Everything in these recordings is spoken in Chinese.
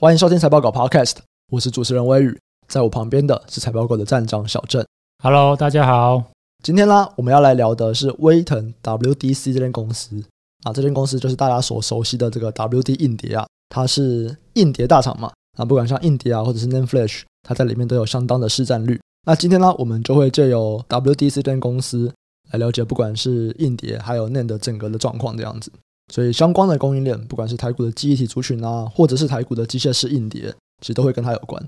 欢迎收听财报狗 Podcast，我是主持人微宇，在我旁边的是财报狗的站长小郑。Hello，大家好。今天呢，我们要来聊的是威腾 WDC 这间公司啊，这间公司就是大家所熟悉的这个 WD 硬碟啊，它是硬碟大厂嘛，啊，不管像硬碟啊，或者是 NAND Flash，它在里面都有相当的市占率。那今天呢，我们就会借由 WDC 这间公司来了解，不管是硬碟还有 NAND 的整个的状况这样子。所以相关的供应链，不管是台股的记忆体族群啊，或者是台股的机械式硬碟，其实都会跟它有关。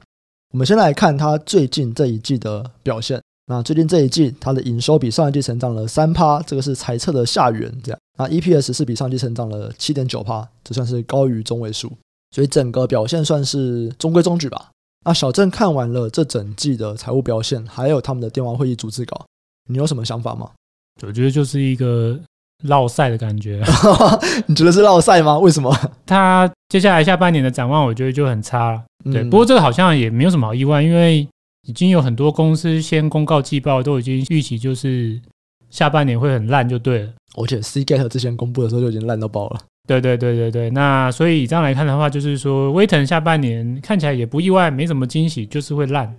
我们先来看它最近这一季的表现。那最近这一季，它的营收比上一季成长了三趴，这个是财测的下缘。这样，那 EPS 是比上季成长了七点九趴，这算是高于中位数。所以整个表现算是中规中矩吧。那小郑看完了这整季的财务表现，还有他们的电话会议组织稿，你有什么想法吗？我觉得就是一个。落赛的感觉，你觉得是落赛吗？为什么？他接下来下半年的展望，我觉得就很差了。对，嗯、不过这个好像也没有什么好意外，因为已经有很多公司先公告季报，都已经预期就是下半年会很烂，就对了。而且 Seagate 之前公布的时候就已经烂到爆了。对对对对对，那所以这样来看的话，就是说威腾下半年看起来也不意外，没什么惊喜，就是会烂。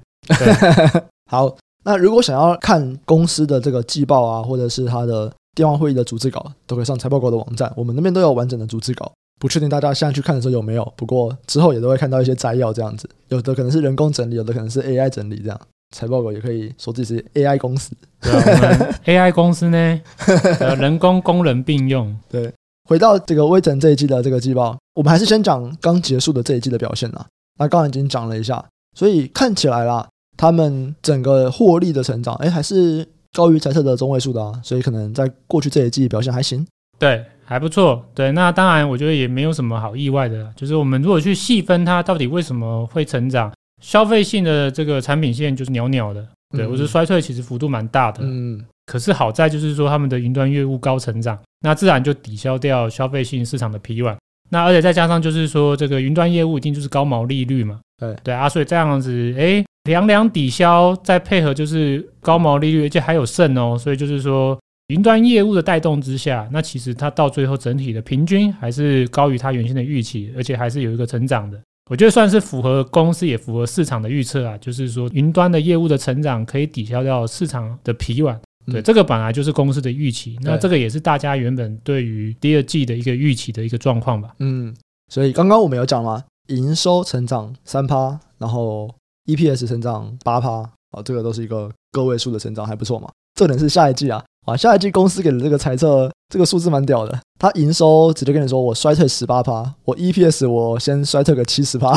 好，那如果想要看公司的这个季报啊，或者是它的。电话会议的逐字稿都可以上财报狗的网站，我们那边都有完整的逐字稿。不确定大家现在去看的时候有没有，不过之后也都会看到一些摘要这样子。有的可能是人工整理，有的可能是 AI 整理这样。财报狗也可以说自己是 AI 公司，对啊，我们 AI 公司呢，人工工人并用。对，回到这个微整这一季的这个季报，我们还是先讲刚结束的这一季的表现啦。那刚刚已经讲了一下，所以看起来啦，他们整个获利的成长，哎，还是。高于财测的中位数的啊，所以可能在过去这一季表现还行，对，还不错，对。那当然，我觉得也没有什么好意外的，就是我们如果去细分它到底为什么会成长，消费性的这个产品线就是袅袅的，对，我觉得、衰退其实幅度蛮大的，嗯。可是好在就是说他们的云端业务高成长，那自然就抵消掉消费性市场的疲软。那而且再加上就是说这个云端业务一定就是高毛利率嘛，对对啊，所以这样子，哎。两两抵消，再配合就是高毛利率，而且还有剩哦，所以就是说云端业务的带动之下，那其实它到最后整体的平均还是高于它原先的预期，而且还是有一个成长的。我觉得算是符合公司也符合市场的预测啊，就是说云端的业务的成长可以抵消掉市场的疲软。对，这个本来就是公司的预期，那这个也是大家原本对于第二季的一个预期的一个状况吧。嗯，所以刚刚我们有讲嘛，营收成长三趴，然后。EPS 成长八趴啊，这个都是一个个位数的成长，还不错嘛。重点是下一季啊，啊，下一季公司给的这个猜测，这个数字蛮屌的。它营收直接跟你说，我衰退十八趴，我 EPS 我先衰退个七十趴。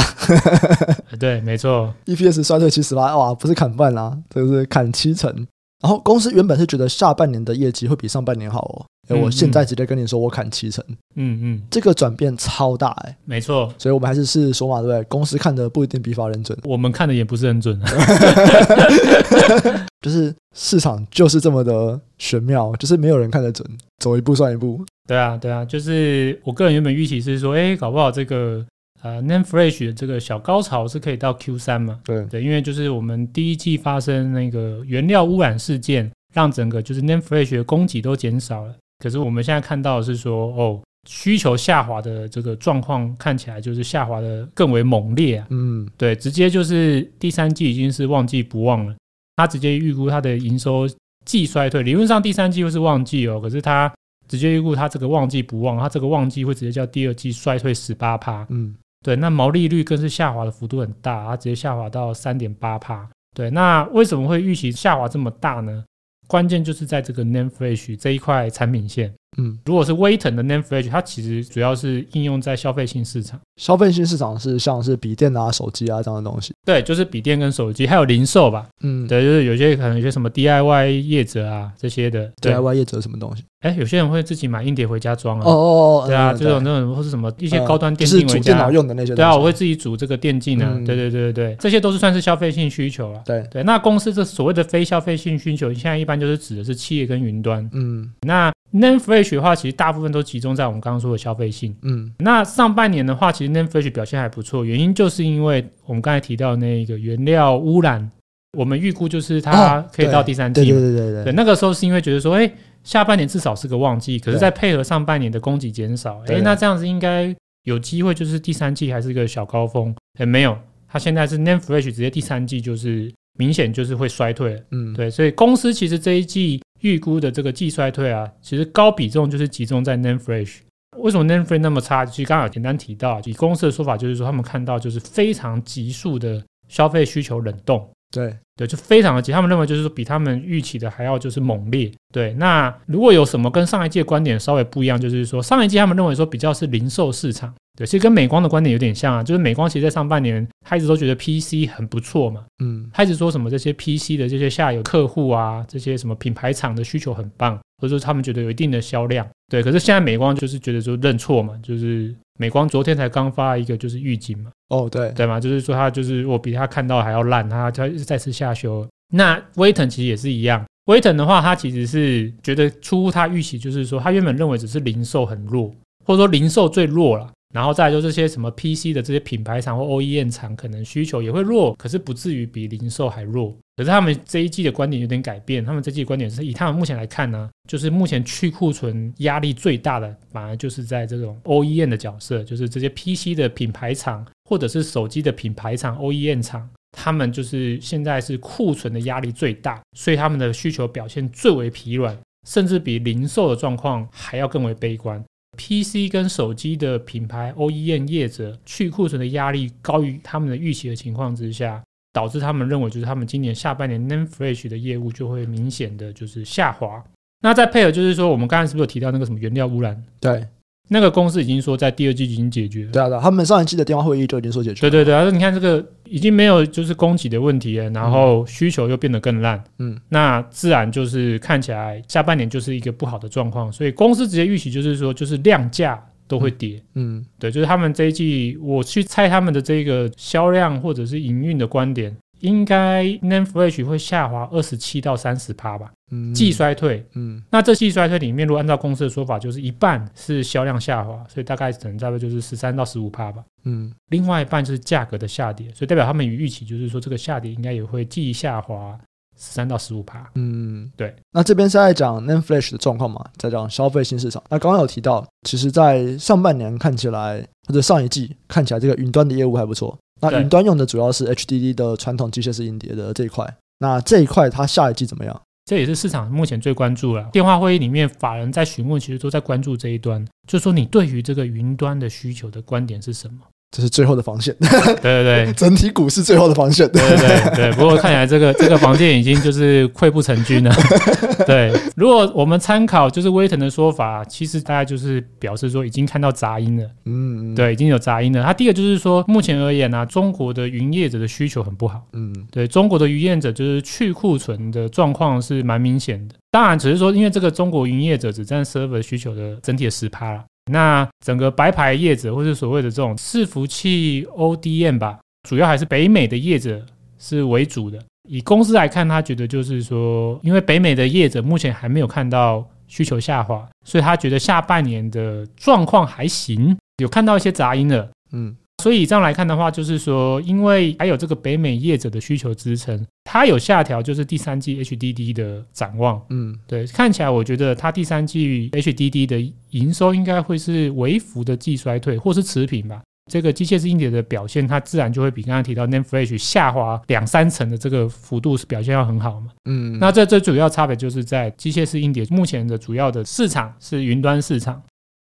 对，没错，EPS 衰退七十趴，哇，不是砍半啊，这个是砍七成。然后公司原本是觉得下半年的业绩会比上半年好哦。哎，我现在直接跟你说，我砍七成，嗯嗯，这个转变超大哎，没错，所以我们还是是说嘛，对不对？公司看的不一定比法人准，我们看的也不是很准，就是市场就是这么的玄妙，就是没有人看得准，走一步算一步。对啊，对啊，就是我个人原本预期是说，哎，搞不好这个呃 Flash 的这个小高潮是可以到 Q 三嘛？对对，因为就是我们第一季发生那个原料污染事件，让整个就是 Flash 的供给都减少了。可是我们现在看到的是说，哦，需求下滑的这个状况看起来就是下滑的更为猛烈啊。嗯，对，直接就是第三季已经是旺季不旺了。他直接预估它的营收季衰退，理论上第三季又是旺季哦，可是他直接预估它这个旺季不旺，它这个旺季会直接叫第二季衰退十八趴。嗯，对，那毛利率更是下滑的幅度很大，它直接下滑到三点八帕。对，那为什么会预期下滑这么大呢？关键就是在这个 Name Fresh 这一块产品线。嗯，如果是威腾的 n a m e f l a g e 它其实主要是应用在消费性市场。消费性市场是像是笔电啊、手机啊这样的东西。对，就是笔电跟手机，还有零售吧。嗯，对，就是有些可能有些什么 DIY 业者啊这些的。DIY 业者什么东西？哎，有些人会自己买硬碟回家装啊。哦哦哦。对啊，这种那种或是什么一些高端电竞回家。就是主电脑用的那些。对啊，我会自己组这个电竞啊。对对对对对，这些都是算是消费性需求了。对对，那公司这所谓的非消费性需求，现在一般就是指的是企业跟云端。嗯，那。NAND Flash 的话，其实大部分都集中在我们刚刚说的消费性。嗯，那上半年的话，其实 NAND Flash 表现还不错，原因就是因为我们刚才提到的那个原料污染，我们预估就是它可以到第三季。对对对对对，对。那个时候是因为觉得说，哎，下半年至少是个旺季，可是再配合上半年的供给减少，哎，那这样子应该有机会就是第三季还是一个小高峰。哎，没有，它现在是 NAND Flash 直接第三季就是明显就是会衰退。嗯，对，所以公司其实这一季预估的这个季衰退啊，其实高比重就是集中在 Name Fresh。为什么 Name Fresh 那么差？其实刚刚有简单提到，以公司的说法就是说，他们看到就是非常急速的消费需求冷冻。对对，就非常的急，他们认为就是说比他们预期的还要就是猛烈。对，那如果有什么跟上一季的观点稍微不一样，就是说上一届他们认为说比较是零售市场，对，其实跟美光的观点有点像啊，就是美光其实在上半年他一直都觉得 PC 很不错嘛，嗯，他一直说什么这些 PC 的这些下游客户啊，这些什么品牌厂的需求很棒，或者说他们觉得有一定的销量，对，可是现在美光就是觉得说认错嘛，就是。美光昨天才刚发一个就是预警嘛，哦对对嘛，就是说他就是我比他看到还要烂，他他再次下修。那威腾其实也是一样，威腾的话，他其实是觉得出乎他预期，就是说他原本认为只是零售很弱，或者说零售最弱了。然后再来就这些什么 PC 的这些品牌厂或 OEM 厂，可能需求也会弱，可是不至于比零售还弱。可是他们这一季的观点有点改变，他们这一季的观点是以他们目前来看呢，就是目前去库存压力最大的，反而就是在这种 OEM 的角色，就是这些 PC 的品牌厂或者是手机的品牌厂 OEM 厂，他们就是现在是库存的压力最大，所以他们的需求表现最为疲软，甚至比零售的状况还要更为悲观。PC 跟手机的品牌 OEM 业者去库存的压力高于他们的预期的情况之下，导致他们认为就是他们今年下半年 Nanfresh 的业务就会明显的就是下滑。那再配合就是说，我们刚才是不是有提到那个什么原料污染？对。那个公司已经说在第二季已经解决了。对啊，对啊，他们上一季的电话会议就已经说解决了。对对对，他说你看这个已经没有就是供给的问题了，然后需求又变得更烂，嗯，那自然就是看起来下半年就是一个不好的状况，所以公司直接预期就是说就是量价都会跌，嗯，对，就是他们这一季我去猜他们的这个销量或者是营运的观点。应该 NAND Flash 会下滑二十七到三十趴吧，嗯，季衰退，嗯，那这季衰退里面，如果按照公司的说法，就是一半是销量下滑，所以大概可能差不多就是十三到十五趴吧，嗯，另外一半就是价格的下跌，所以代表他们与预期就是说这个下跌应该也会季下滑十三到十五趴，嗯，对。那这边是在讲 NAND Flash 的状况嘛，在讲消费新市场。那刚刚有提到，其实在上半年看起来，或者上一季看起来，这个云端的业务还不错。那云端用的主要是 HDD 的传统机械式硬碟的这一块，那这一块它下一季怎么样？这也是市场目前最关注了。电话会议里面，法人在询问，其实都在关注这一端，就是说你对于这个云端的需求的观点是什么？这是最后的防线，对对对，整体股市最后的防线，对对对对。不过看起来这个 这个防线已经就是溃不成军了。对，如果我们参考就是威腾的说法，其实大概就是表示说已经看到杂音了。嗯，对，已经有杂音了。它第一个就是说，目前而言呢、啊，中国的云业者的需求很不好。嗯，对，中国的云业者就是去库存的状况是蛮明显的。当然，只是说因为这个中国云业者只占 server 需求的整体的十趴了。那整个白牌业者，或是所谓的这种伺服器 ODM 吧，主要还是北美的业者是为主的。以公司来看，他觉得就是说，因为北美的业者目前还没有看到需求下滑，所以他觉得下半年的状况还行，有看到一些杂音了。嗯。所以这样来看的话，就是说，因为还有这个北美业者的需求支撑，它有下调，就是第三季 HDD 的展望。嗯，对，看起来我觉得它第三季 HDD 的营收应该会是微幅的季衰退，或是持平吧。这个机械式硬碟的表现，它自然就会比刚刚提到 NAND Flash 下滑两三成的这个幅度是表现要很好嘛。嗯，那这最主要差别就是在机械式硬碟目前的主要的市场是云端市场，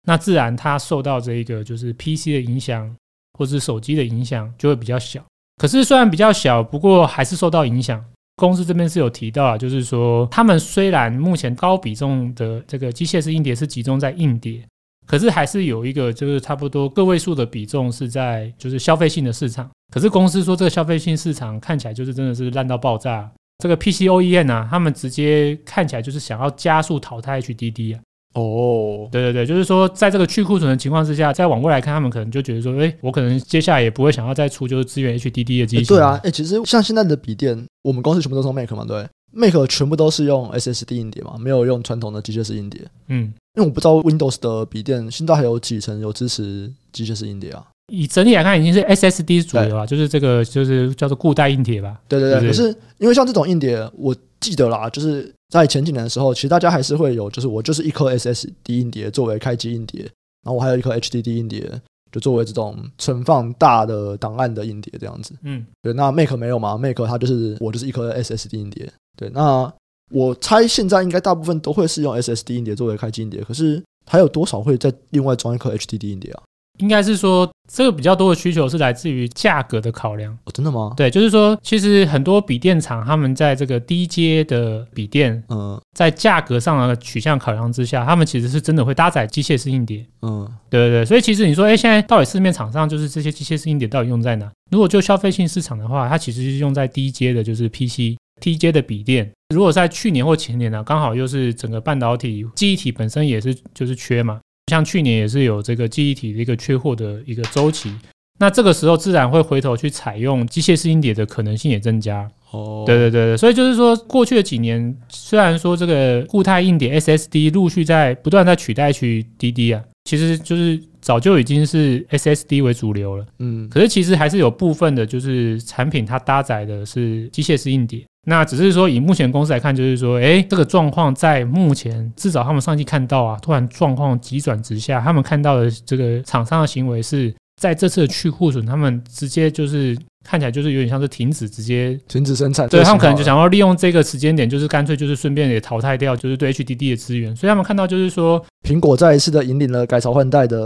那自然它受到这一个就是 PC 的影响。或是手机的影响就会比较小，可是虽然比较小，不过还是受到影响。公司这边是有提到啊，就是说他们虽然目前高比重的这个机械式硬碟是集中在硬碟，可是还是有一个就是差不多个位数的比重是在就是消费性的市场。可是公司说这个消费性市场看起来就是真的是烂到爆炸。这个 PC OEM 啊，他们直接看起来就是想要加速淘汰 HDD 啊。哦，oh. 对对对，就是说，在这个去库存的情况之下，再往未来看，他们可能就觉得说，哎，我可能接下来也不会想要再出就是支援 HDD 的机型。对啊，哎，其实像现在的笔电，我们公司全部都是用 Mac 嘛，对，Mac 全部都是用 SSD 硬碟嘛，没有用传统的机械式硬碟。嗯，因为我不知道 Windows 的笔电现在还有几层有支持机械式硬碟啊？以整体来看，已经是 SSD 主流了，就是这个就是叫做固态硬碟吧？对对对，可是因为像这种硬碟，我记得啦，就是。在前几年的时候，其实大家还是会有，就是我就是一颗 SSD 硬碟作为开机硬碟，然后我还有一颗 HDD 硬碟就作为这种存放大的档案的硬碟这样子。嗯，对。那 Mac 没有嘛？Mac 它就是我就是一颗 SSD 硬碟。对，那我猜现在应该大部分都会是用 SSD 硬碟作为开机硬碟，可是还有多少会再另外装一颗 HDD 硬碟啊？应该是说，这个比较多的需求是来自于价格的考量。哦，真的吗？对，就是说，其实很多笔电厂他们在这个低阶的笔电，嗯，在价格上的取向考量之下，他们其实是真的会搭载机械式硬碟。嗯，对对对。所以其实你说，哎，现在到底市面厂商就是这些机械式硬碟到底用在哪？如果就消费性市场的话，它其实是用在低阶的，就是 PC、低阶的笔电。如果在去年或前年呢，刚好又是整个半导体记忆体本身也是就是缺嘛。像去年也是有这个记忆体的一个缺货的一个周期，那这个时候自然会回头去采用机械式硬碟的可能性也增加。哦，对对对对，所以就是说，过去的几年虽然说这个固态硬碟 SSD 陆续在不断在取代去 DD 啊，其实就是早就已经是 SSD 为主流了。嗯，可是其实还是有部分的就是产品它搭载的是机械式硬碟。那只是说，以目前公司来看，就是说，哎，这个状况在目前至少他们上季看到啊，突然状况急转直下，他们看到的这个厂商的行为是在这次的去库存，他们直接就是。看起来就是有点像是停止，直接停止生产。对，他们可能就想要利用这个时间点，就是干脆就是顺便也淘汰掉，就是对 HDD 的资源。所以他们看到就是说，苹果再一次的引领了改朝换代的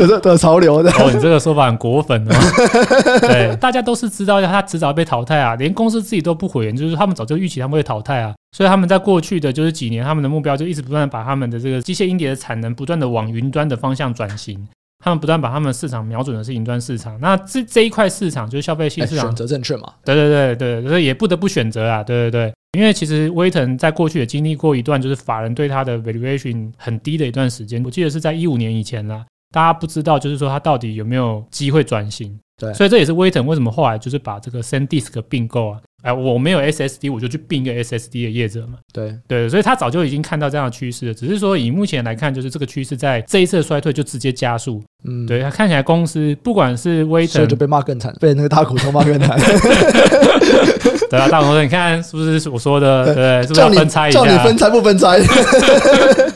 的的潮流的。哦，你这个说法很果粉哦。对，大家都是知道要它迟早被淘汰啊，连公司自己都不回，就是他们早就预期他们会淘汰啊。所以他们在过去的就是几年，他们的目标就一直不断把他们的这个机械硬碟的产能不断的往云端的方向转型。他们不断把他们的市场瞄准的是云端市场，那这这一块市场就是消费性市场，选择正确嘛？对对对对，所以也不得不选择啊，对对对，因为其实威腾在过去也经历过一段就是法人对它的 valuation 很低的一段时间，我记得是在一五年以前啦，大家不知道就是说它到底有没有机会转型，对，所以这也是威腾为什么后来就是把这个 SanDisk 并购啊。哎，我没有 SSD，我就去并一个 SSD 的业者嘛。对对，所以他早就已经看到这样的趋势了，只是说以目前来看，就是这个趋势在这一次的衰退就直接加速。嗯，对他看起来公司不管是威腾，就被骂更惨，被那个大股东骂更惨。对啊，大股东，你看是不是我说的？对，是不是要分拆一下？叫你分拆不分拆？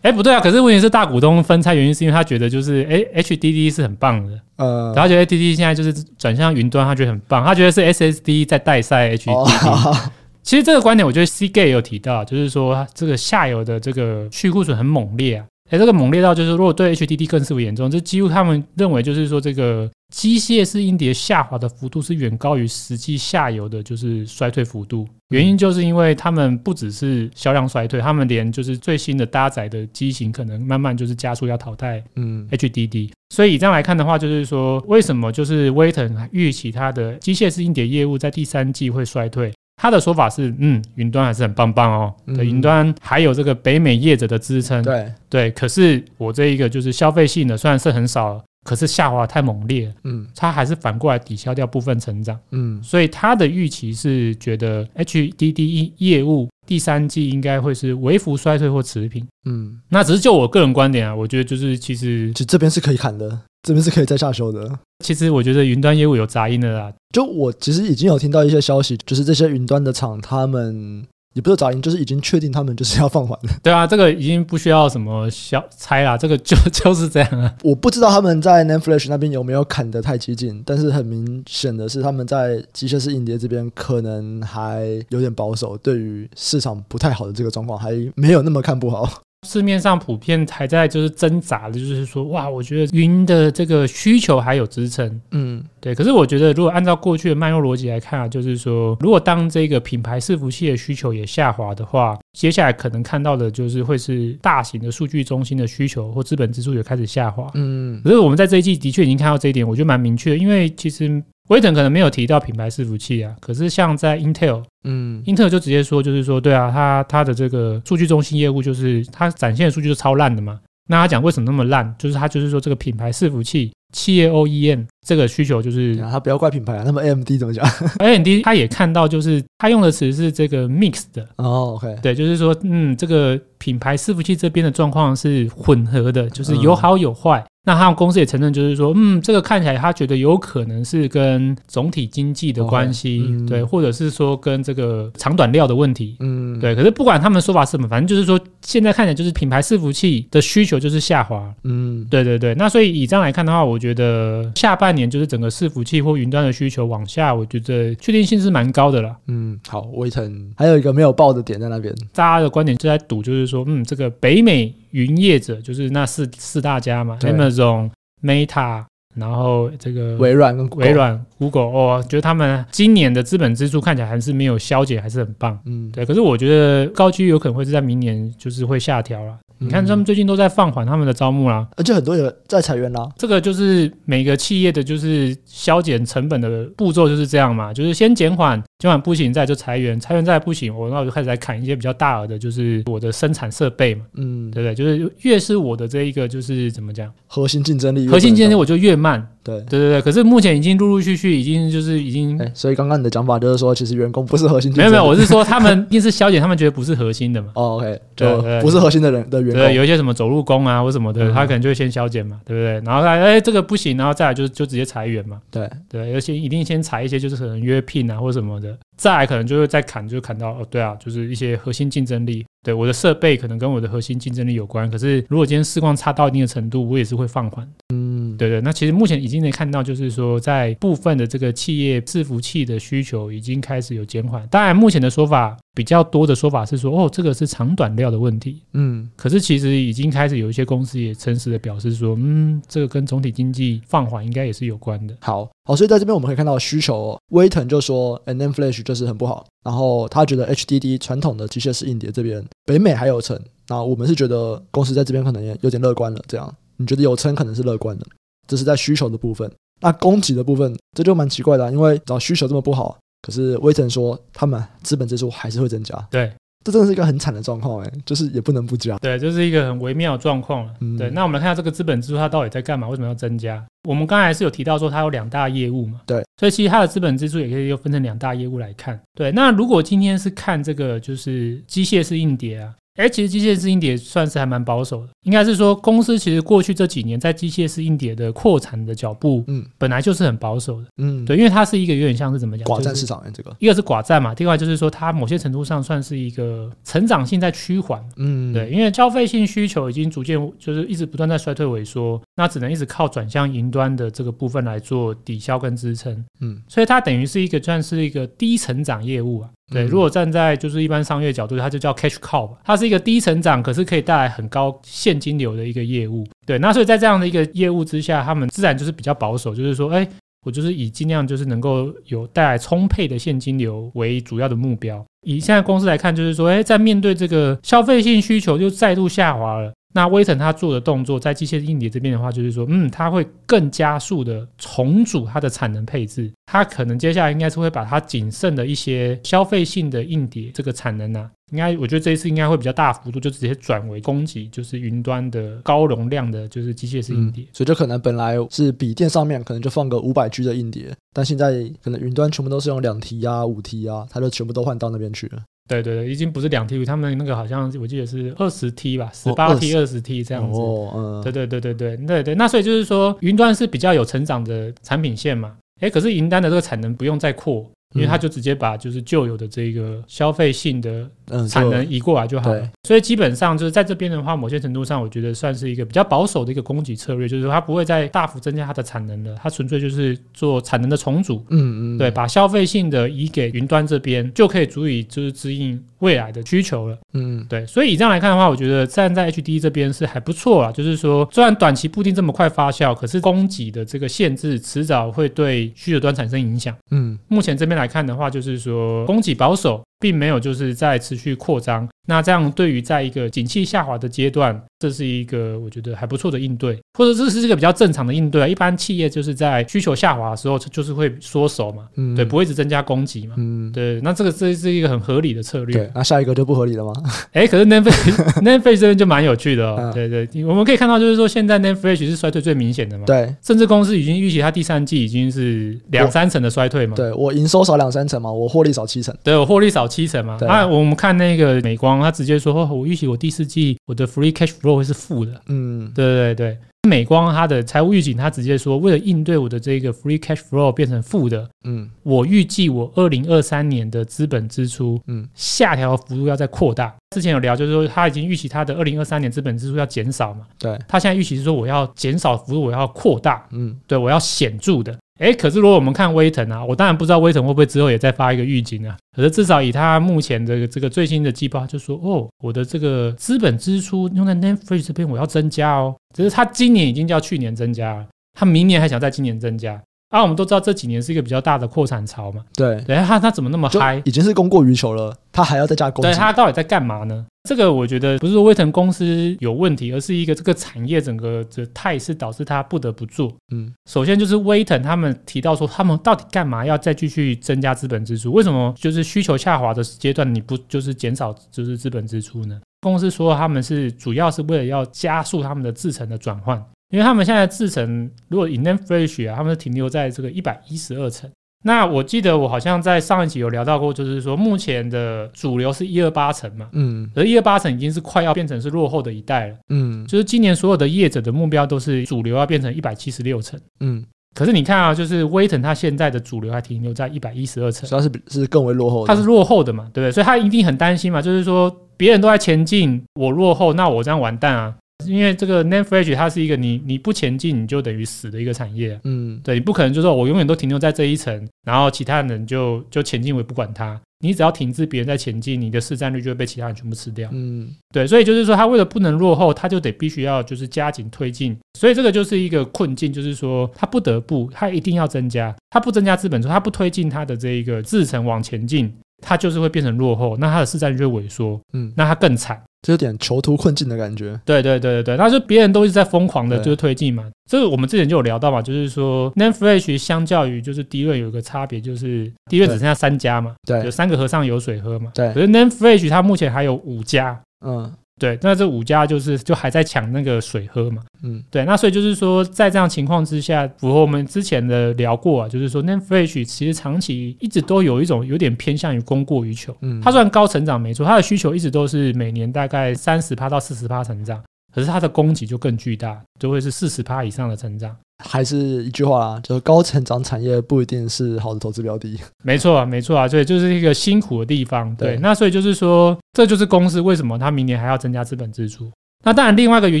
哎，不对啊！可是问题是，大股东分拆原因是因为他觉得就是，哎，HDD 是很棒的，呃，他觉得 HDD 现在就是转向云端，他觉得很棒，他觉得是 SSD 在代赛 HDD。哦、其实这个观点，我觉得 Seagate 也有提到，就是说这个下游的这个去库存很猛烈啊。哎，这个猛烈到就是，如果对 HDD 更是为严重，这几乎他们认为就是说，这个机械式硬碟下滑的幅度是远高于实际下游的，就是衰退幅度。原因就是因为他们不只是销量衰退，他们连就是最新的搭载的机型可能慢慢就是加速要淘汰，嗯，HDD。所以以这样来看的话，就是说为什么就是威腾预期它的机械式硬碟业务在第三季会衰退？他的说法是，嗯，云端还是很棒棒哦。对，云端还有这个北美业者的支撑。对对，可是我这一个就是消费性的，虽然是很少，可是下滑太猛烈。嗯，它还是反过来抵消掉部分成长。嗯，所以他的预期是觉得 HDD 业务第三季应该会是微幅衰退或持平。嗯，那只是就我个人观点啊，我觉得就是其实就这边是可以砍的。这边是可以再下修的。其实我觉得云端业务有杂音的啦。就我其实已经有听到一些消息，就是这些云端的厂，他们也不是杂音，就是已经确定他们就是要放缓了。对啊，这个已经不需要什么消猜啦，这个就就是这样啊。我不知道他们在 Flash 那边有没有砍得太激进，但是很明显的是，他们在机械式硬碟这边可能还有点保守，对于市场不太好的这个状况，还没有那么看不好。市面上普遍还在就是挣扎的，就是说，哇，我觉得云的这个需求还有支撑，嗯，对。可是我觉得，如果按照过去的脉络逻辑来看啊，就是说，如果当这个品牌伺服器的需求也下滑的话，接下来可能看到的就是会是大型的数据中心的需求或资本支出也开始下滑，嗯。可是我们在这一季的确已经看到这一点，我觉得蛮明确的，因为其实。威腾可能没有提到品牌伺服器啊，可是像在 Intel，嗯，Intel 就直接说，就是说，对啊，它它的这个数据中心业务，就是它展现的数据是超烂的嘛。那他讲为什么那么烂，就是他就是说这个品牌伺服器企业 OEM 这个需求就是，啊他不要怪品牌啊，那么 AMD 怎么讲？AMD 他也看到，就是他用的词是这个 mixed 的哦，OK，对，就是说，嗯，这个品牌伺服器这边的状况是混合的，就是有好有坏。那他们公司也承认，就是说，嗯，这个看起来他觉得有可能是跟总体经济的关系，哦嗯、对，或者是说跟这个长短料的问题，嗯，对。可是不管他们说法是什么，反正就是说，现在看起来就是品牌伺服器的需求就是下滑，嗯，对对对。那所以以这样来看的话，我觉得下半年就是整个伺服器或云端的需求往下，我觉得确定性是蛮高的了。嗯，好，威腾还有一个没有报的点在那边，大家的观点就在赌，就是说，嗯，这个北美。云业者就是那四四大家嘛，Amazon、Meta，然后这个微软跟微软、Google，哦，觉得他们今年的资本支出看起来还是没有消减，还是很棒。嗯，对。可是我觉得高居有可能会是在明年就是会下调了。你看他们最近都在放缓他们的招募啦，而且很多人在裁员啦。这个就是每个企业的就是削减成本的步骤就是这样嘛，就是先减缓。减缓不行，再就裁员，裁员再不行，我那我就开始来砍一些比较大额的，就是我的生产设备嘛，嗯，对不对？就是越是我的这一个，就是怎么讲，核心竞争力，核心竞争力我就越慢，对，对对对。可是目前已经陆陆续续，已经就是已经，欸、所以刚刚你的讲法就是说，其实员工不是核心没有没有，我是说 他们一定是消减，他们觉得不是核心的嘛。哦，OK，就不是核心的人的员工，对，有一些什么走路工啊或什么的，他可能就会先消减嘛，对不对？然后他哎这个不行，然后再来就就直接裁员嘛，对对，而且一定先裁一些，就是可能约聘啊或什么的。再来可能就会再砍，就砍到哦，对啊，就是一些核心竞争力。对，我的设备可能跟我的核心竞争力有关。可是如果今天市况差到一定的程度，我也是会放缓。嗯，对对。那其实目前已经能看到，就是说在部分的这个企业伺服器的需求已经开始有减缓。当然，目前的说法比较多的说法是说，哦，这个是长短料的问题。嗯，可是其实已经开始有一些公司也诚实的表示说，嗯，这个跟总体经济放缓应该也是有关的。好。好，所以在这边我们可以看到需求，哦，威腾就说，NAND Flash 就是很不好，然后他觉得 HDD 传统的机械式硬碟这边北美还有撑，那我们是觉得公司在这边可能也有点乐观了。这样，你觉得有撑可能是乐观的，这是在需求的部分。那供给的部分，这就蛮奇怪的，因为找需求这么不好，可是威腾说他们资本支出还是会增加。对。这真的是一个很惨的状况哎，就是也不能不加。对，这是一个很微妙的状况了。嗯、对，那我们来看下这个资本支出它到底在干嘛？为什么要增加？我们刚才是有提到说它有两大业务嘛。对，所以其实它的资本支出也可以又分成两大业务来看。对，那如果今天是看这个就是机械式硬碟啊。哎，其实机械式硬碟算是还蛮保守的，应该是说公司其实过去这几年在机械式硬碟的扩产的脚步，嗯，本来就是很保守的，嗯，对，因为它是一个有点像是怎么讲，寡占市场，这个。一个是寡占嘛，另外就是说它某些程度上算是一个成长性在趋缓，嗯，对，因为消费性需求已经逐渐就是一直不断在衰退萎缩，那只能一直靠转向云端的这个部分来做抵消跟支撑，嗯，所以它等于是一个算是一个低成长业务啊。对，如果站在就是一般商业角度，它就叫 cash cow 吧，它是一个低成长，可是可以带来很高现金流的一个业务。对，那所以在这样的一个业务之下，他们自然就是比较保守，就是说，哎，我就是以尽量就是能够有带来充沛的现金流为主要的目标。以现在公司来看，就是说，哎，在面对这个消费性需求就再度下滑了。那威腾他做的动作，在机械硬碟这边的话，就是说，嗯，他会更加速的重组它的产能配置，他可能接下来应该是会把它仅剩的一些消费性的硬碟这个产能呢、啊，应该我觉得这一次应该会比较大幅度，就直接转为供给，就是云端的高容量的，就是机械式硬碟、所以就可能本来是笔电上面可能就放个五百 G 的硬碟，但现在可能云端全部都是用两 T 啊、五 T 啊，它就全部都换到那边去了。对对对，已经不是两 T，他们那个好像我记得是二十 T 吧，十八 T、二十 T 这样子。哦，嗯，对对对对对对对。那所以就是说，云端是比较有成长的产品线嘛？诶，可是云端的这个产能不用再扩。因为他就直接把就是旧有的这个消费性的产能移过来就好了，所以基本上就是在这边的话，某些程度上我觉得算是一个比较保守的一个供给策略，就是说它不会再大幅增加它的产能了，它纯粹就是做产能的重组，嗯嗯，对，把消费性的移给云端这边，就可以足以就是指引未来的需求了，嗯，对，所以以这样来看的话，我觉得站在 HDD 这边是还不错啊，就是说虽然短期不一定这么快发酵，可是供给的这个限制迟早会对需求端产生影响，嗯，目前这边。来看的话，就是说供给保守，并没有就是在持续扩张。那这样对于在一个景气下滑的阶段，这是一个我觉得还不错的应对，或者这是一个比较正常的应对啊。一般企业就是在需求下滑的时候，就是会缩手嘛，嗯，对，不会一直增加供给嘛，嗯，对。那这个这是一个很合理的策略。对，那下一个就不合理了吗？哎，可是 NAND Flash 这边就蛮有趣的对对，我们可以看到，就是说现在 Flash 是衰退最明显的嘛。对，甚至公司已经预期它第三季已经是两三成的衰退嘛。对，我营收少两三成嘛，我获利少七成。对，我获利少七成嘛。那我们看那个美光，他直接说。我预期我第四季我的 free cash flow 会是负的，嗯，对对对，美光它的财务预警，它直接说，为了应对我的这个 free cash flow 变成负的，嗯，我预计我二零二三年的资本支出，嗯，下调幅度要再扩大。之前有聊，就是说他已经预期他的二零二三年资本支出要减少嘛，对，他现在预期是说我要减少幅度，我要扩大，嗯，对我要显著的。哎，可是如果我们看威腾啊，我当然不知道威腾会不会之后也再发一个预警啊。可是至少以他目前的这个最新的计划，就说哦，我的这个资本支出用在 Netflix 这边，我要增加哦。只是他今年已经叫去年增加了，他明年还想在今年增加。啊，我们都知道这几年是一个比较大的扩产潮嘛。对，对，他他怎么那么嗨？已经是供过于求了，他还要再加工。对，他到底在干嘛呢？这个我觉得不是说威腾公司有问题，而是一个这个产业整个的态势导致他不得不做。嗯，首先就是威腾他们提到说，他们到底干嘛要再继续增加资本支出？为什么就是需求下滑的阶段你不就是减少就是资本支出呢？公司说他们是主要是为了要加速他们的制程的转换。因为他们现在制程，如果以 NAND Flash 啊，他们是停留在这个一百一十二层。那我记得我好像在上一集有聊到过，就是说目前的主流是一二八层嘛，嗯，而一二八层已经是快要变成是落后的一代了，嗯，就是今年所有的业者的目标都是主流要变成一百七十六层，嗯，可是你看啊，就是威腾它现在的主流还停留在一百一十二层，主要是是更为落后的，它是落后的嘛，对不对？所以它一定很担心嘛，就是说别人都在前进，我落后，那我这样完蛋啊。因为这个 NAND Flash 它是一个你你不前进你就等于死的一个产业，嗯，对，你不可能就说我永远都停留在这一层，然后其他人就就前进我也不管它，你只要停滞别人在前进，你的市占率就会被其他人全部吃掉，嗯，对，所以就是说他为了不能落后，他就得必须要就是加紧推进，所以这个就是一个困境，就是说他不得不他一定要增加，他不增加资本之后，他不推进他的这一个制程往前进，他就是会变成落后，那他的市占率就会萎缩，嗯，那他更惨。就有点囚徒困境的感觉。对对对对对，那就别人都是在疯狂的，就是推进嘛。这个我们之前就有聊到嘛，就是说，NAND Flash 相较于就是 DRAM 有一个差别，就是 DRAM 只剩下三家嘛，对，有三个和尚有水喝嘛。对，可是 NAND Flash 它目前还有五家。嗯。对，那这五家就是就还在抢那个水喝嘛，嗯，对，那所以就是说，在这样情况之下，符合我们之前的聊过啊，就是说 n e t f r i s h 其实长期一直都有一种有点偏向于供过于求，嗯，它虽然高成长没错，它的需求一直都是每年大概三十趴到四十趴成长，可是它的供给就更巨大，就会是四十趴以上的成长。还是一句话啦，就是高成长产业不一定是好的投资标的。没错啊，没错啊，所以就是一个辛苦的地方。对，对那所以就是说，这就是公司为什么它明年还要增加资本支出。那当然，另外一个原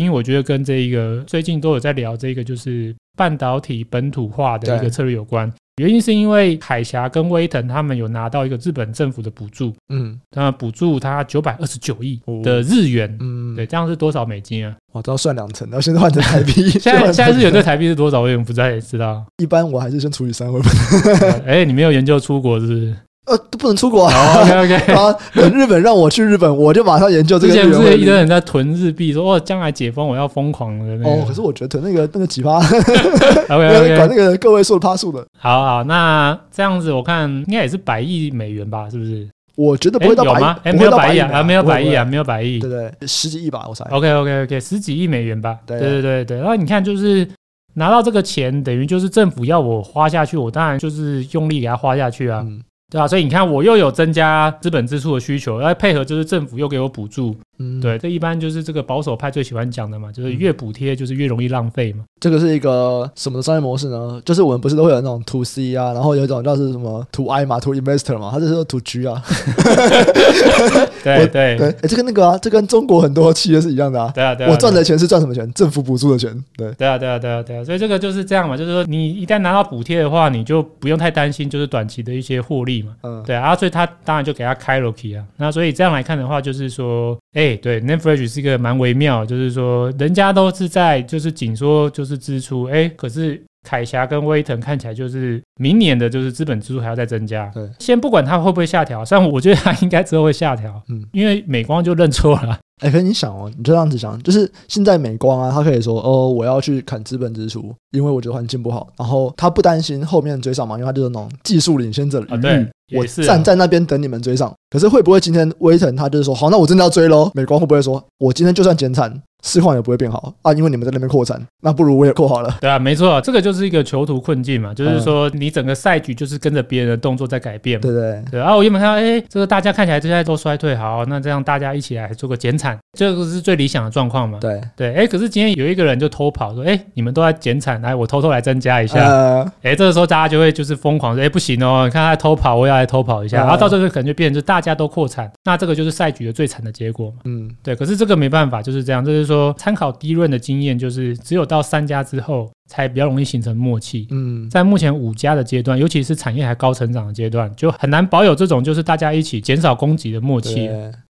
因，我觉得跟这一个最近都有在聊这个，就是半导体本土化的一个策略有关。原因是因为海峡跟威腾他们有拿到一个日本政府的补助，嗯，那补助他九百二十九亿的日元，嗯，对，这样是多少美金啊？我都要算两成，然后现在换成台币，现在 现在日元对台币是多少？我也不太知道。一般我还是先除以三会。哎，你没有研究出国是不是？呃，都不能出国啊。OK OK，啊，等日本让我去日本，我就马上研究这个。之前不是一堆人在囤日币，说哦，将来解封我要疯狂的那个。哦，可是我觉得囤那个那个几趴，OK OK，管那个个位数的趴数的。好好，那这样子我看应该也是百亿美元吧？是不是？我觉得不会到百亿，哎，没有百亿啊，没有百亿啊，没有百亿，对对，十几亿吧，我猜。OK OK OK，十几亿美元吧。对对对对，然后你看，就是拿到这个钱，等于就是政府要我花下去，我当然就是用力给他花下去啊。对啊，所以你看，我又有增加资本支出的需求，要配合就是政府又给我补助，嗯，对，这一般就是这个保守派最喜欢讲的嘛，就是越补贴就是越容易浪费嘛。这个是一个什么的商业模式呢？就是我们不是都会有那种 to C 啊，然后有一种叫是什么 to I 嘛，to investor 嘛，它就是说 to G 啊。对对对，哎，这跟那个啊，这跟中国很多企业是一样的啊。对啊对啊，我赚的钱是赚什么钱？政府补助的钱。对对啊对啊对啊对啊，所以这个就是这样嘛，就是说你一旦拿到补贴的话，你就不用太担心就是短期的一些获利嘛。嗯，对啊。所以他当然就给他开了 key 啊，那所以这样来看的话，就是说，哎、欸，对，Netflix 是一个蛮微妙，就是说，人家都是在就是紧缩就是支出，哎、可是凯霞跟威腾看起来就是明年的就是资本支出还要再增加。对，先不管它会不会下调，虽然我觉得它应该之后会下调，嗯，因为美光就认错了。哎，可是你想哦，你就这样子想，就是现在美光啊，他可以说哦，我要去砍资本支出，因为我觉得环境不好。然后他不担心后面追上嘛，因为他就是那种技术领先者的余裕，啊、我站在那边等你们追上。可是会不会今天威腾他就是说，好，那我真的要追喽？美光会不会说，我今天就算减产，市况也不会变好啊，因为你们在那边扩产，那不如我也扩好了。对啊，没错，这个就是一个囚徒困境嘛，就是说你整个赛局就是跟着别人的动作在改变嘛。对对对啊，我原本看到，哎，这个大家看起来现在都衰退，好，那这样大家一起来做个减产，这个是最理想的状况嘛。对对，哎，可是今天有一个人就偷跑说，哎，你们都在减产，来，我偷偷来增加一下。哎、呃，这个时候大家就会就是疯狂说，哎，不行哦，你看他在偷跑，我也要来偷跑一下，呃、然后到最后可能就变成就大家都扩产，那这个就是赛局的最惨的结果嘛。嗯，对，可是这个没办法，就是这样，就是说参考低润的经验，就是只有到三家之后才比较容易形成默契。嗯，在目前五家的阶段，尤其是产业还高成长的阶段，就很难保有这种就是大家一起减少供给的默契。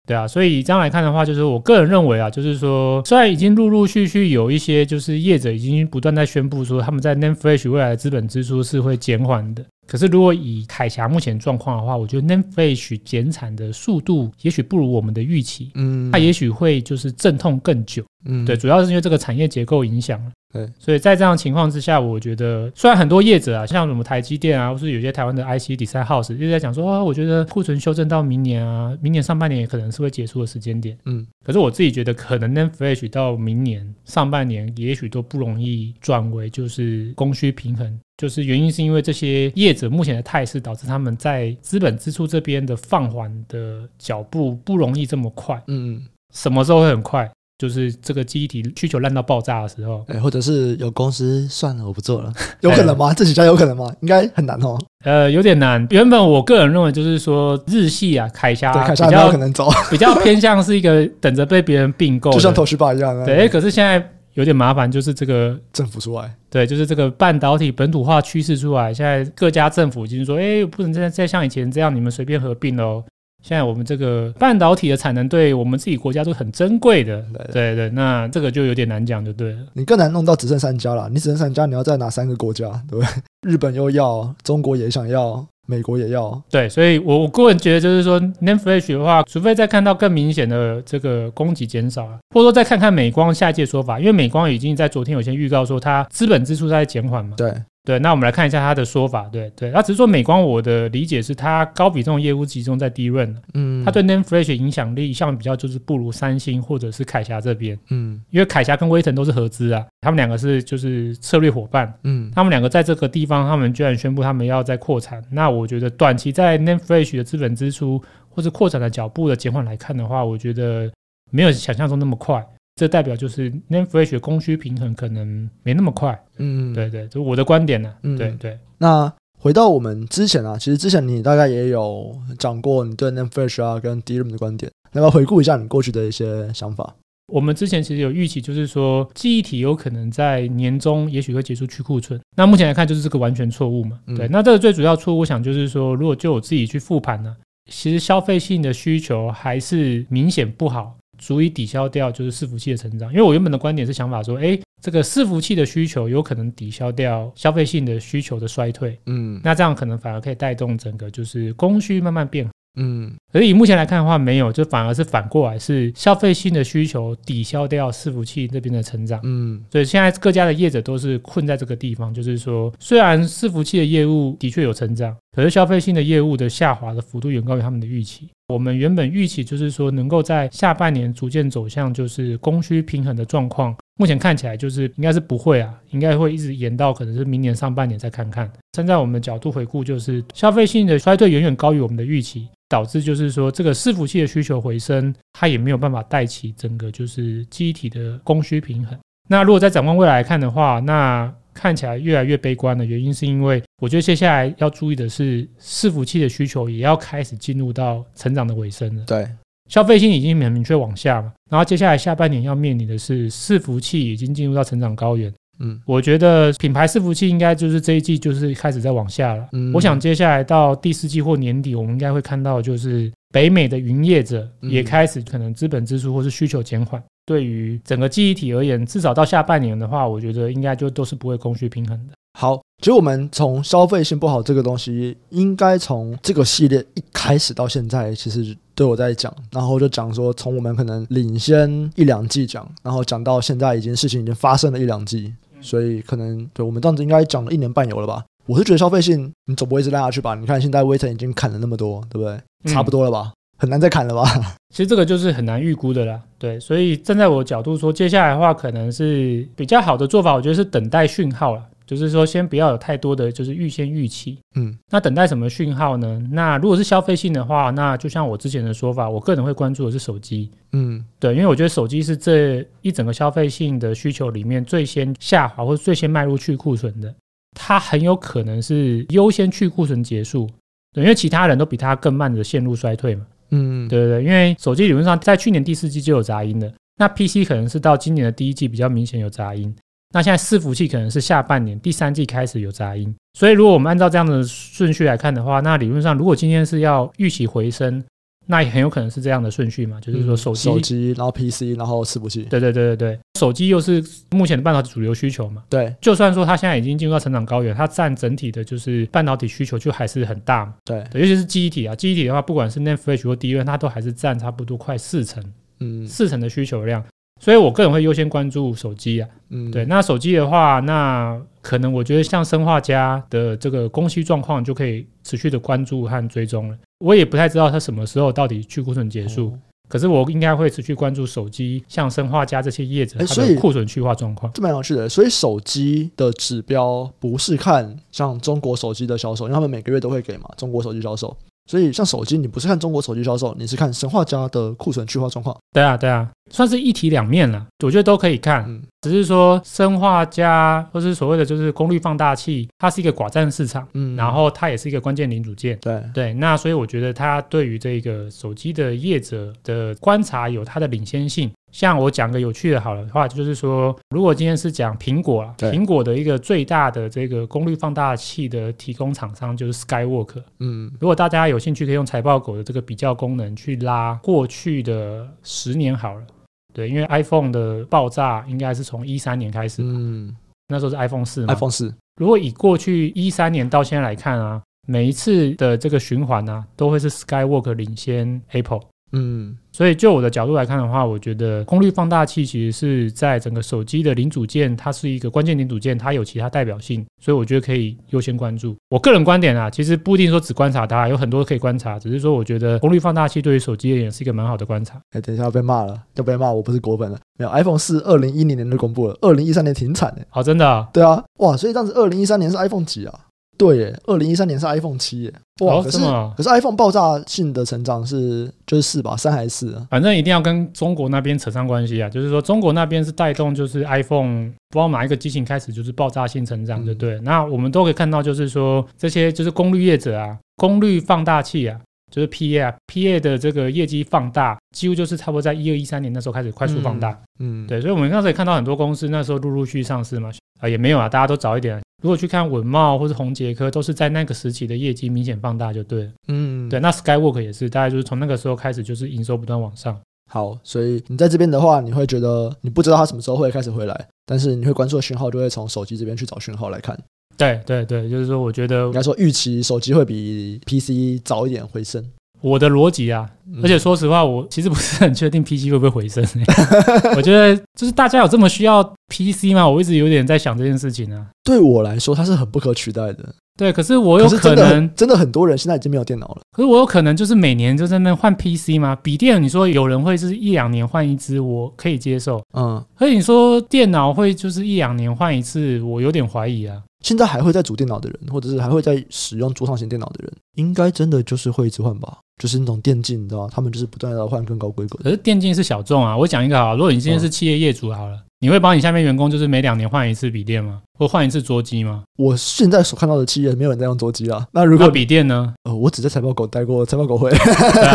对啊，所以这样来看的话，就是我个人认为啊，就是说，虽然已经陆陆续续有一些就是业者已经不断在宣布说他们在 Name Flash 未来的资本支出是会减缓的，可是如果以凯霞目前状况的话，我觉得 n a m e f l a s h 减产的速度也许不如我们的预期，嗯，它也许会就是阵痛更久，嗯，对，主要是因为这个产业结构影响了。对，所以在这样情况之下，我觉得虽然很多业者啊，像什么台积电啊，或是有些台湾的 IC Design House 就在讲说，哦，我觉得库存修正到明年啊，明年上半年也可能是会结束的时间点。嗯，可是我自己觉得，可能 NAND Flash 到明年上半年，也许都不容易转为就是供需平衡，就是原因是因为这些业者目前的态势，导致他们在资本支出这边的放缓的脚步不容易这么快。嗯，什么时候会很快？就是这个记忆体需求烂到爆炸的时候，哎，或者是有公司算了，我不做了，有可能吗？这几家有可能吗？应该很难哦。呃，有点难。原本我个人认为就是说，日系啊，凯霞凯霞比较可能走，比较偏向是一个等着被别人并购，就像 Toshiba 一样。对，可是现在有点麻烦，就是这个政府出来，对，就是这个半导体本土化趋势出来，现在各家政府已经说，哎，不能再再像以前这样，你们随便合并喽。现在我们这个半导体的产能对我们自己国家都很珍贵的，对对，对对，那这个就有点难讲，就对了。你更难弄到只剩三家了，你只剩三家，你要在哪三个国家，对不对？日本又要，中国也想要，美国也要。对，所以我我个人觉得就是说，NAND Flash 的话，除非再看到更明显的这个供给减少，或者说再看看美光下一届说法，因为美光已经在昨天有些预告说，它资本支出在减缓嘛。对。对，那我们来看一下他的说法。对对，他只是说美光，我的理解是它高比重业务集中在 DRAM，嗯，它对 NAND Flash 影响力相比较就是不如三星或者是凯霞这边，嗯，因为凯霞跟威腾都是合资啊，他们两个是就是策略伙伴，嗯，他们两个在这个地方，他们居然宣布他们要在扩产，那我觉得短期在 NAND Flash 的资本支出或是扩产的脚步的减缓来看的话，我觉得没有想象中那么快。这代表就是 Name Flash 的供需平衡可能没那么快，嗯，对对，就我的观点呢、啊，嗯、对对。那回到我们之前啊，其实之前你大概也有讲过你对 Name Flash 啊跟 DRAM 的观点，要不要回顾一下你过去的一些想法？我们之前其实有预期，就是说记忆体有可能在年中也许会结束去库存，那目前来看就是这个完全错误嘛，对。嗯、那这个最主要错误，我想就是说，如果就我自己去复盘呢，其实消费性的需求还是明显不好。足以抵消掉就是伺服器的成长，因为我原本的观点是想法说，哎，这个伺服器的需求有可能抵消掉消费性的需求的衰退，嗯，那这样可能反而可以带动整个就是供需慢慢变好。嗯，而以目前来看的话，没有，就反而是反过来，是消费性的需求抵消掉伺服器这边的成长。嗯，所以现在各家的业者都是困在这个地方，就是说，虽然伺服器的业务的确有成长，可是消费性的业务的下滑的幅度远高于他们的预期。我们原本预期就是说，能够在下半年逐渐走向就是供需平衡的状况。目前看起来就是应该是不会啊，应该会一直延到可能是明年上半年再看看。站在我们的角度回顾，就是消费性的衰退远远高于我们的预期，导致就是说这个伺服器的需求回升，它也没有办法带起整个就是机体的供需平衡。那如果在展望未来看的话，那看起来越来越悲观的原因是因为我觉得接下来要注意的是伺服器的需求也要开始进入到成长的尾声了。对。消费性已经很明确往下嘛，然后接下来下半年要面临的是伺服器已经进入到成长高原。嗯，我觉得品牌伺服器应该就是这一季就是开始在往下了。嗯，我想接下来到第四季或年底，我们应该会看到就是北美的云业者也开始可能资本支出或是需求减缓。对于整个记忆体而言，至少到下半年的话，我觉得应该就都是不会供需平衡的。好，其实我们从消费性不好这个东西，应该从这个系列一开始到现在，其实都有在讲，然后就讲说，从我们可能领先一两季讲，然后讲到现在已经事情已经发生了一两季，所以可能对我们这样子应该讲了一年半有了吧。我是觉得消费性你总不会一直拉下去吧？你看现在威腾已经砍了那么多，对不对？差不多了吧？很难再砍了吧？其实这个就是很难预估的啦。对，所以站在我的角度说，接下来的话可能是比较好的做法，我觉得是等待讯号了。就是说，先不要有太多的就是预先预期。嗯，那等待什么讯号呢？那如果是消费性的话，那就像我之前的说法，我个人会关注的是手机。嗯，对，因为我觉得手机是这一整个消费性的需求里面最先下滑或者最先迈入去库存的，它很有可能是优先去库存结束。对，因为其他人都比它更慢的陷入衰退嘛。嗯，对对对，因为手机理论上在去年第四季就有杂音了，那 PC 可能是到今年的第一季比较明显有杂音。那现在伺服器可能是下半年第三季开始有杂音，所以如果我们按照这样的顺序来看的话，那理论上如果今天是要预期回升，那也很有可能是这样的顺序嘛，就是说手机、手机，然后 PC，然后伺服器。对对对对对，手机又是目前的半导体主流需求嘛。对，就算说它现在已经进入到成长高原，它占整体的就是半导体需求就还是很大嘛。对，对，尤其是记忆体啊，记忆体的话，不管是 NAND Flash 或 DRAM，它都还是占差不多快四成，嗯，四成的需求量。所以，我个人会优先关注手机啊，嗯，对。那手机的话，那可能我觉得像生化家的这个供需状况就可以持续的关注和追踪了。我也不太知道它什么时候到底去库存结束，哦、可是我应该会持续关注手机，像生化家这些业者它的库存去化状况。这蛮有趣的。所以手机的指标不是看像中国手机的销售，因为他们每个月都会给嘛，中国手机销售。所以，像手机，你不是看中国手机销售，你是看生化家的库存去化状况。对啊，对啊，算是一体两面了。我觉得都可以看，嗯、只是说生化家或是所谓的就是功率放大器，它是一个寡占市场，嗯，然后它也是一个关键零组件。对对，那所以我觉得它对于这个手机的业者的观察有它的领先性。像我讲个有趣的，好了的话，就是说，如果今天是讲苹果啊，苹果的一个最大的这个功率放大器的提供厂商就是 Skywork。嗯，如果大家有兴趣，可以用财报狗的这个比较功能去拉过去的十年好了。对，因为 iPhone 的爆炸应该是从一三年开始，嗯，那时候是 iPhone 四，iPhone 四。如果以过去一三年到现在来看啊，每一次的这个循环啊，都会是 Skywork 领先 Apple。嗯，所以就我的角度来看的话，我觉得功率放大器其实是在整个手机的零组件，它是一个关键零组件，它有其他代表性，所以我觉得可以优先关注。我个人观点啊，其实不一定说只观察它，有很多可以观察，只是说我觉得功率放大器对于手机而言是一个蛮好的观察。哎，等一下要被骂了，要被骂，我不是果粉了。没有，iPhone 四二零一零年就公布了，二零一三年停产的。好，真的啊？对啊，哇，所以这样子二零一三年是 iPhone 几啊？对耶，二零一三年是 iPhone 七耶，哇！哦、可是可是 iPhone 爆炸性的成长是就是四吧，三还是四啊？反正一定要跟中国那边扯上关系啊，就是说中国那边是带动，就是 iPhone 不知道哪一个机型开始就是爆炸性成长，对不对？嗯、那我们都可以看到，就是说这些就是功率业者啊，功率放大器啊，就是 PA 啊，PA 的这个业绩放大，几乎就是差不多在一二一三年那时候开始快速放大，嗯，嗯对，所以我们刚才也看到很多公司那时候陆陆续续上市嘛，啊也没有啊，大家都早一点。如果去看文茂或是宏杰科，都是在那个时期的业绩明显放大就对了。嗯，对。那 Skywork 也是，大概就是从那个时候开始，就是营收不断往上。好，所以你在这边的话，你会觉得你不知道它什么时候会开始回来，但是你会关注的讯号，就会从手机这边去找讯号来看。对对对，就是说，我觉得应该说预期手机会比 PC 早一点回升。我的逻辑啊，而且说实话，我其实不是很确定 PC 会不会回升。我觉得就是大家有这么需要 PC 吗？我一直有点在想这件事情啊。对我来说，它是很不可取代的。对，可是我有可能真的，真的很多人现在已经没有电脑了。可是我有可能就是每年就在那换 PC 吗？笔电，你说有人会是一两年换一支，我可以接受。嗯，可是你说电脑会就是一两年换一次，我有点怀疑啊。现在还会在组电脑的人，或者是还会在使用桌上型电脑的人，应该真的就是会一直换吧？就是那种电竞，你知道吗？他们就是不断的换更高规格。可是电竞是小众啊。我讲一个啊，如果你今天是企业业主好了，你会帮你下面员工就是每两年换一次笔电吗？或换一次桌机吗？我现在所看到的企业没有人在用桌机啊。那如果笔电呢？呃，我只在财报狗待过，财报狗会，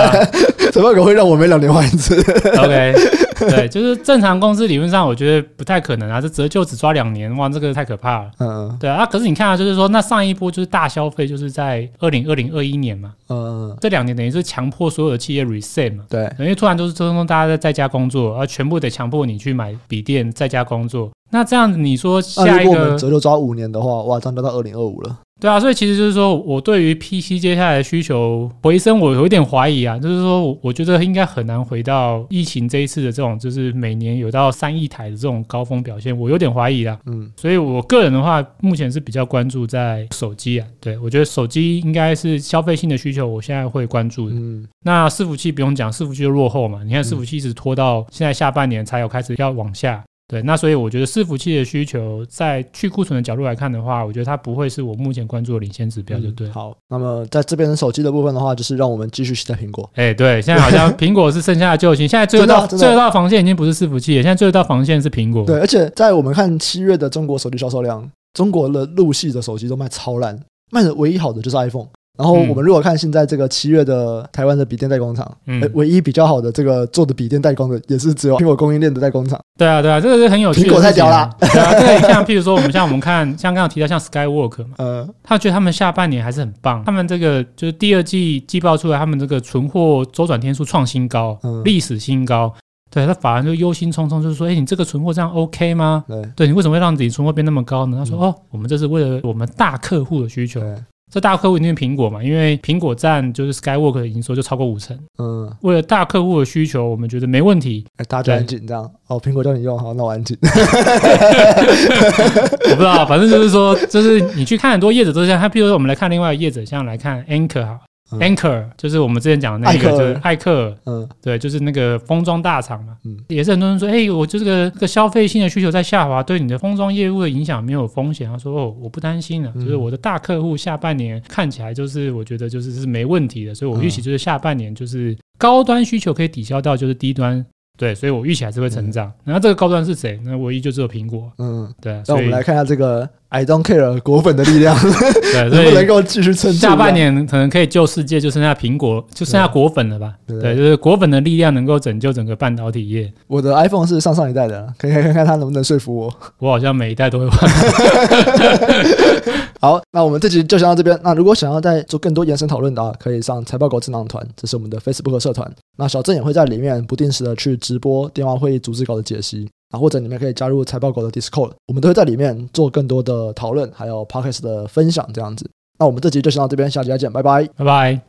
财报狗会让我每两年换一次。OK。对，就是正常公司理论上，我觉得不太可能啊。这折旧只抓两年，哇，这个太可怕了。嗯，对啊。可是你看啊，就是说，那上一波就是大消费，就是在二零二零二一年嘛。嗯，这两年等于是强迫所有的企业 reset 嘛。对，因为突然都是通通大家在在家工作，而全部得强迫你去买笔电，在家工作。那这样子，你说下一个折旧抓五年的话，哇，这样就到二零二五了。对啊，所以其实就是说我对于 PC 接下来的需求回升，我有一点怀疑啊，就是说我我觉得应该很难回到疫情这一次的这种，就是每年有到三亿台的这种高峰表现，我有点怀疑啊。嗯，所以我个人的话，目前是比较关注在手机啊，对，我觉得手机应该是消费性的需求，我现在会关注的。嗯，那伺服器不用讲，伺服器就落后嘛，你看伺服器一直拖到现在下半年才有开始要往下。对，那所以我觉得伺服器的需求，在去库存的角度来看的话，我觉得它不会是我目前关注的领先指标，就对、嗯。好，那么在这边手机的部分的话，就是让我们继续期待苹果。哎、欸，对，现在好像 苹果是剩下的救星，现在最后一道最后一道防线已经不是伺服器了，现在最后一道防线是苹果。对，而且在我们看七月的中国手机销售量，中国的陆系的手机都卖超烂，卖的唯一好的就是 iPhone。然后我们如果看现在这个七月的台湾的笔电代工厂，嗯，唯一比较好的这个做的笔电代工的，也是只有苹果供应链的代工厂。对啊，对啊，这个是很有趣的。苹果太屌了。对啊，这个像譬如说，我们像我们看，像刚刚提到像 Skywork 嘛，呃，他觉得他们下半年还是很棒。他们这个就是第二季季报出来，他们这个存货周转天数创新高，历史新高。对，他反而就忧心忡忡，就是说，哎，你这个存货这样 OK 吗？对，对你为什么会让自己存货变那么高呢？他说，哦，我们这是为了我们大客户的需求。这大客户一定是苹果嘛？因为苹果占就是 Skywork 的营收就超过五成。嗯，为了大客户的需求，我们觉得没问题。哎，大家就很紧张哦。苹果叫你用，好，那我很紧。我不知道，反正就是说，就是你去看很多业者都是这样。他比如说，我们来看另外一个业者，像来看 Anchor 哈。Anchor 就是我们之前讲的那个，就是艾克，嗯，对，就是那个封装大厂嘛，嗯，也是很多人说，哎，我就这个这个消费性的需求在下滑，对你的封装业务的影响没有风险。他说，哦，我不担心了，就是我的大客户下半年看起来就是我觉得就是是没问题的，所以我预期就是下半年就是高端需求可以抵消掉就是低端。对，所以我预期还是会成长。然后这个高端是谁？那唯一就只有苹果。嗯，对。那我们来看一下这个 I don't care 果粉的力量，对，所以能够继续撑。下半年可能可以救世界，就剩下苹果，就剩下果粉了吧？对，就是果粉的力量能够拯救整个半导体业。我的 iPhone 是上上一代的，可以看看它能不能说服我。我好像每一代都会换。好，那我们这集就先到这边。那如果想要再做更多延伸讨论的啊，可以上财报狗智囊团，这是我们的 Facebook 社团。那小郑也会在里面不定时的去直播电话会议组织稿的解析啊，或者你们可以加入财报狗的 Discord，我们都会在里面做更多的讨论，还有 Podcast 的分享这样子。那我们这集就先到这边，下集再见，拜拜，拜拜。